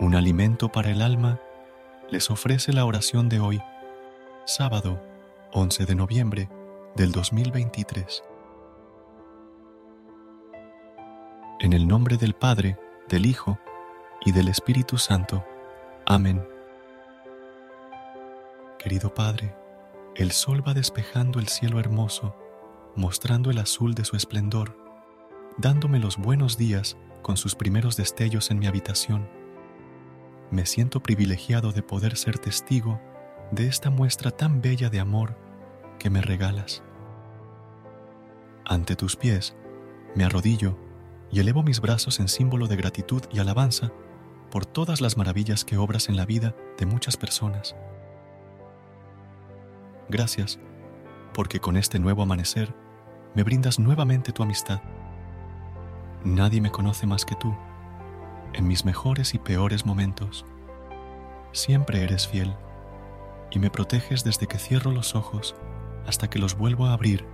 Un alimento para el alma, les ofrece la oración de hoy, sábado 11 de noviembre del 2023. En el nombre del Padre, del Hijo y del Espíritu Santo. Amén. Querido Padre, el sol va despejando el cielo hermoso, mostrando el azul de su esplendor, dándome los buenos días con sus primeros destellos en mi habitación me siento privilegiado de poder ser testigo de esta muestra tan bella de amor que me regalas. Ante tus pies me arrodillo y elevo mis brazos en símbolo de gratitud y alabanza por todas las maravillas que obras en la vida de muchas personas. Gracias, porque con este nuevo amanecer me brindas nuevamente tu amistad. Nadie me conoce más que tú en mis mejores y peores momentos. Siempre eres fiel y me proteges desde que cierro los ojos hasta que los vuelvo a abrir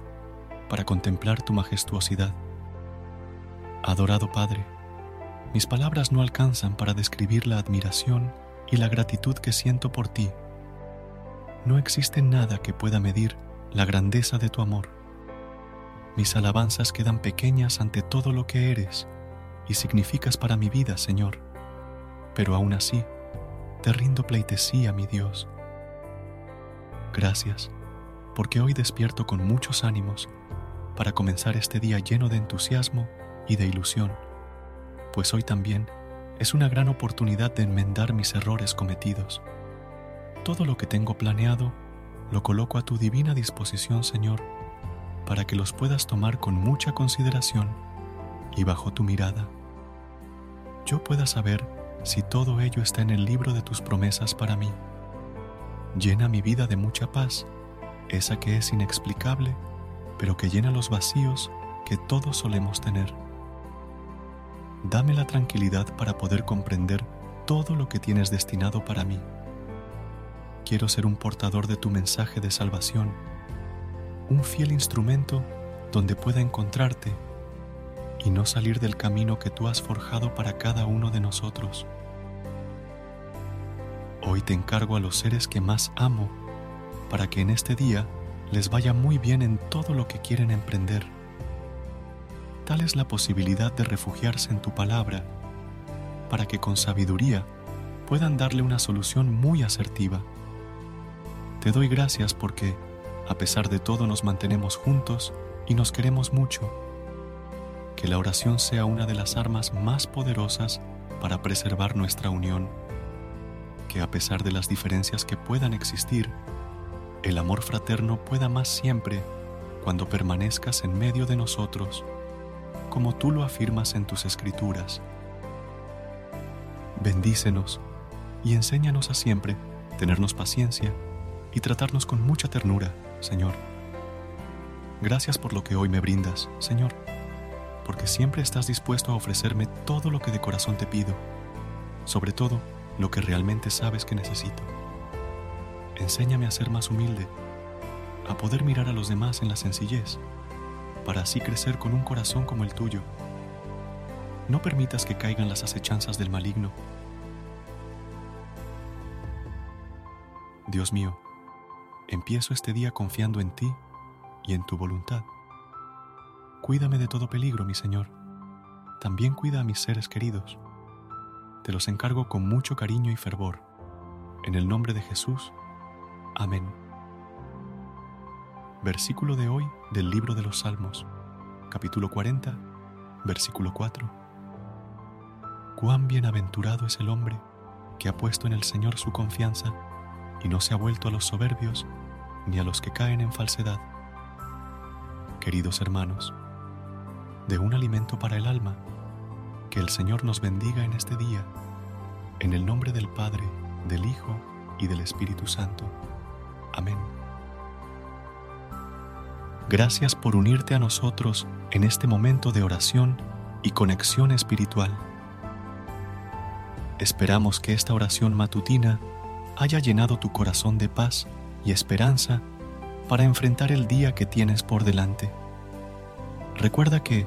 para contemplar tu majestuosidad. Adorado Padre, mis palabras no alcanzan para describir la admiración y la gratitud que siento por ti. No existe nada que pueda medir la grandeza de tu amor. Mis alabanzas quedan pequeñas ante todo lo que eres y significas para mi vida, Señor. Pero aún así, te rindo pleitesía, mi Dios. Gracias, porque hoy despierto con muchos ánimos para comenzar este día lleno de entusiasmo y de ilusión, pues hoy también es una gran oportunidad de enmendar mis errores cometidos. Todo lo que tengo planeado lo coloco a tu divina disposición, Señor, para que los puedas tomar con mucha consideración y bajo tu mirada yo pueda saber si todo ello está en el libro de tus promesas para mí. Llena mi vida de mucha paz, esa que es inexplicable, pero que llena los vacíos que todos solemos tener. Dame la tranquilidad para poder comprender todo lo que tienes destinado para mí. Quiero ser un portador de tu mensaje de salvación, un fiel instrumento donde pueda encontrarte y no salir del camino que tú has forjado para cada uno de nosotros. Hoy te encargo a los seres que más amo para que en este día les vaya muy bien en todo lo que quieren emprender. Tal es la posibilidad de refugiarse en tu palabra para que con sabiduría puedan darle una solución muy asertiva. Te doy gracias porque, a pesar de todo, nos mantenemos juntos y nos queremos mucho que la oración sea una de las armas más poderosas para preservar nuestra unión, que a pesar de las diferencias que puedan existir, el amor fraterno pueda más siempre cuando permanezcas en medio de nosotros, como tú lo afirmas en tus escrituras. Bendícenos y enséñanos a siempre tenernos paciencia y tratarnos con mucha ternura, Señor. Gracias por lo que hoy me brindas, Señor porque siempre estás dispuesto a ofrecerme todo lo que de corazón te pido, sobre todo lo que realmente sabes que necesito. Enséñame a ser más humilde, a poder mirar a los demás en la sencillez, para así crecer con un corazón como el tuyo. No permitas que caigan las acechanzas del maligno. Dios mío, empiezo este día confiando en ti y en tu voluntad. Cuídame de todo peligro, mi Señor. También cuida a mis seres queridos. Te los encargo con mucho cariño y fervor. En el nombre de Jesús. Amén. Versículo de hoy del libro de los Salmos, capítulo 40, versículo 4. Cuán bienaventurado es el hombre que ha puesto en el Señor su confianza y no se ha vuelto a los soberbios ni a los que caen en falsedad. Queridos hermanos, de un alimento para el alma. Que el Señor nos bendiga en este día, en el nombre del Padre, del Hijo y del Espíritu Santo. Amén. Gracias por unirte a nosotros en este momento de oración y conexión espiritual. Esperamos que esta oración matutina haya llenado tu corazón de paz y esperanza para enfrentar el día que tienes por delante. Recuerda que,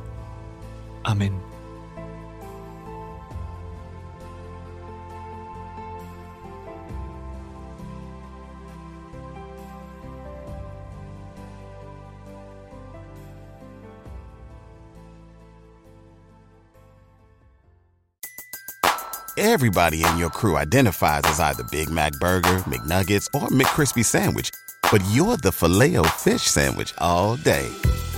Amén. Everybody in your crew identifies as either Big Mac Burger, McNuggets, or McCrispy Sandwich. But you're the Filet-O-Fish Sandwich all day.